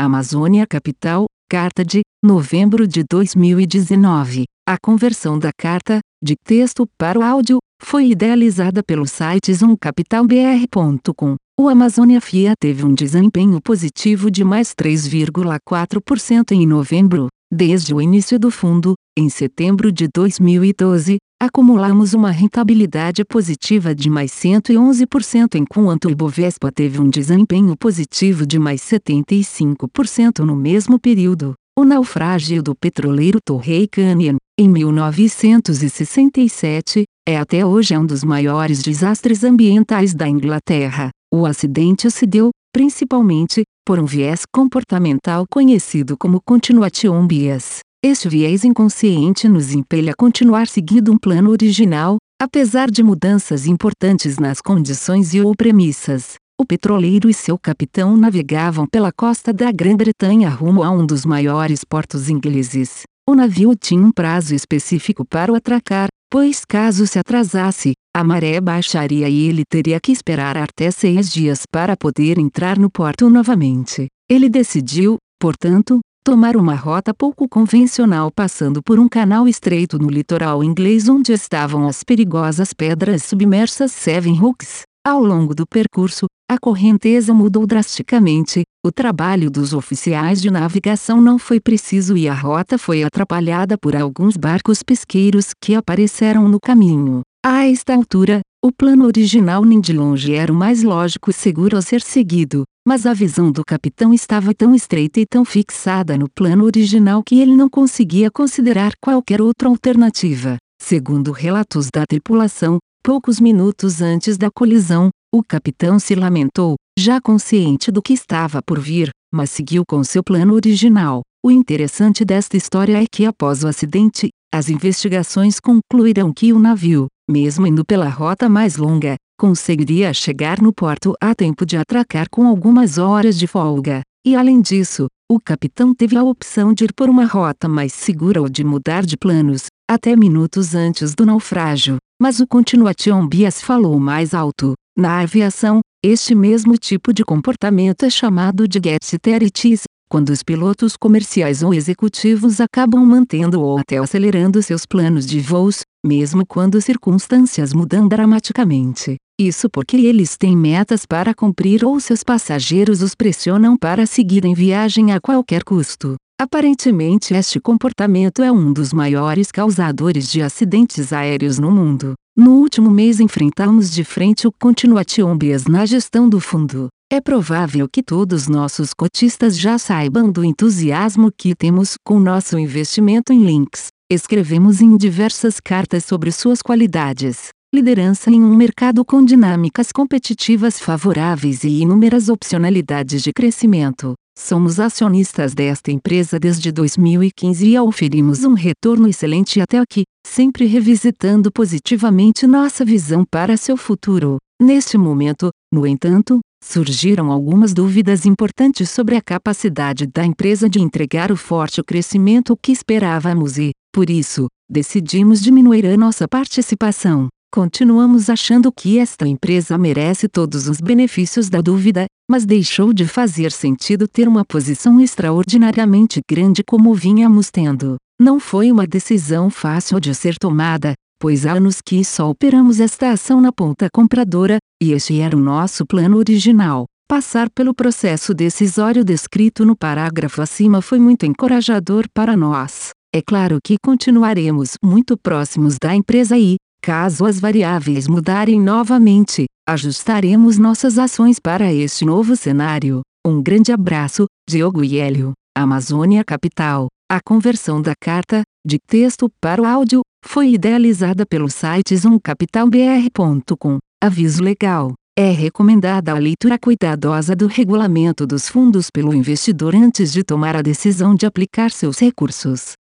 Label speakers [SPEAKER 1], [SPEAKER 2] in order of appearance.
[SPEAKER 1] Amazônia Capital, carta de novembro de 2019. A conversão da carta, de texto para o áudio, foi idealizada pelo site zoomcapitalbr.com. O Amazônia FIA teve um desempenho positivo de mais 3,4% em novembro. Desde o início do fundo, em setembro de 2012, acumulamos uma rentabilidade positiva de mais 111%, enquanto o Ibovespa teve um desempenho positivo de mais 75% no mesmo período. O naufrágio do petroleiro Torrey Canyon, em 1967, é até hoje um dos maiores desastres ambientais da Inglaterra. O acidente se deu, principalmente, por um viés comportamental conhecido como continuation bias. Este viés inconsciente nos impele a continuar seguindo um plano original, apesar de mudanças importantes nas condições e ou premissas. O petroleiro e seu capitão navegavam pela costa da Grã-Bretanha rumo a um dos maiores portos ingleses. O navio tinha um prazo específico para o atracar, pois caso se atrasasse, a maré baixaria e ele teria que esperar até seis dias para poder entrar no porto novamente. Ele decidiu, portanto, tomar uma rota pouco convencional passando por um canal estreito no litoral inglês onde estavam as perigosas pedras submersas Seven Hooks. Ao longo do percurso, a correnteza mudou drasticamente, o trabalho dos oficiais de navegação não foi preciso e a rota foi atrapalhada por alguns barcos pesqueiros que apareceram no caminho. A esta altura, o plano original nem de longe era o mais lógico e seguro a ser seguido, mas a visão do capitão estava tão estreita e tão fixada no plano original que ele não conseguia considerar qualquer outra alternativa. Segundo relatos da tripulação, Poucos minutos antes da colisão, o capitão se lamentou, já consciente do que estava por vir, mas seguiu com seu plano original. O interessante desta história é que após o acidente, as investigações concluíram que o navio, mesmo indo pela rota mais longa, conseguiria chegar no porto a tempo de atracar com algumas horas de folga. E além disso, o capitão teve a opção de ir por uma rota mais segura ou de mudar de planos, até minutos antes do naufrágio. Mas o continuation bias falou mais alto. Na aviação, este mesmo tipo de comportamento é chamado de get quando os pilotos comerciais ou executivos acabam mantendo ou até acelerando seus planos de voos, mesmo quando circunstâncias mudam dramaticamente. Isso porque eles têm metas para cumprir ou seus passageiros os pressionam para seguir em viagem a qualquer custo. Aparentemente este comportamento é um dos maiores causadores de acidentes aéreos no mundo. No último mês enfrentamos de frente o continuation bias na gestão do fundo. É provável que todos nossos cotistas já saibam do entusiasmo que temos com nosso investimento em links. Escrevemos em diversas cartas sobre suas qualidades. Liderança em um mercado com dinâmicas competitivas favoráveis e inúmeras opcionalidades de crescimento. Somos acionistas desta empresa desde 2015 e oferimos um retorno excelente até aqui, sempre revisitando positivamente nossa visão para seu futuro. Neste momento, no entanto, surgiram algumas dúvidas importantes sobre a capacidade da empresa de entregar o forte crescimento que esperávamos e, por isso, decidimos diminuir a nossa participação. Continuamos achando que esta empresa merece todos os benefícios da dúvida, mas deixou de fazer sentido ter uma posição extraordinariamente grande como vínhamos tendo. Não foi uma decisão fácil de ser tomada, pois há anos que só operamos esta ação na ponta compradora, e este era o nosso plano original. Passar pelo processo decisório descrito no parágrafo acima foi muito encorajador para nós. É claro que continuaremos muito próximos da empresa e, Caso as variáveis mudarem novamente, ajustaremos nossas ações para este novo cenário. Um grande abraço, Diogo e Hélio, Amazônia Capital. A conversão da carta, de texto para o áudio, foi idealizada pelo site zoomcapitalbr.com. Aviso legal. É recomendada a leitura cuidadosa do regulamento dos fundos pelo investidor antes de tomar a decisão de aplicar seus recursos.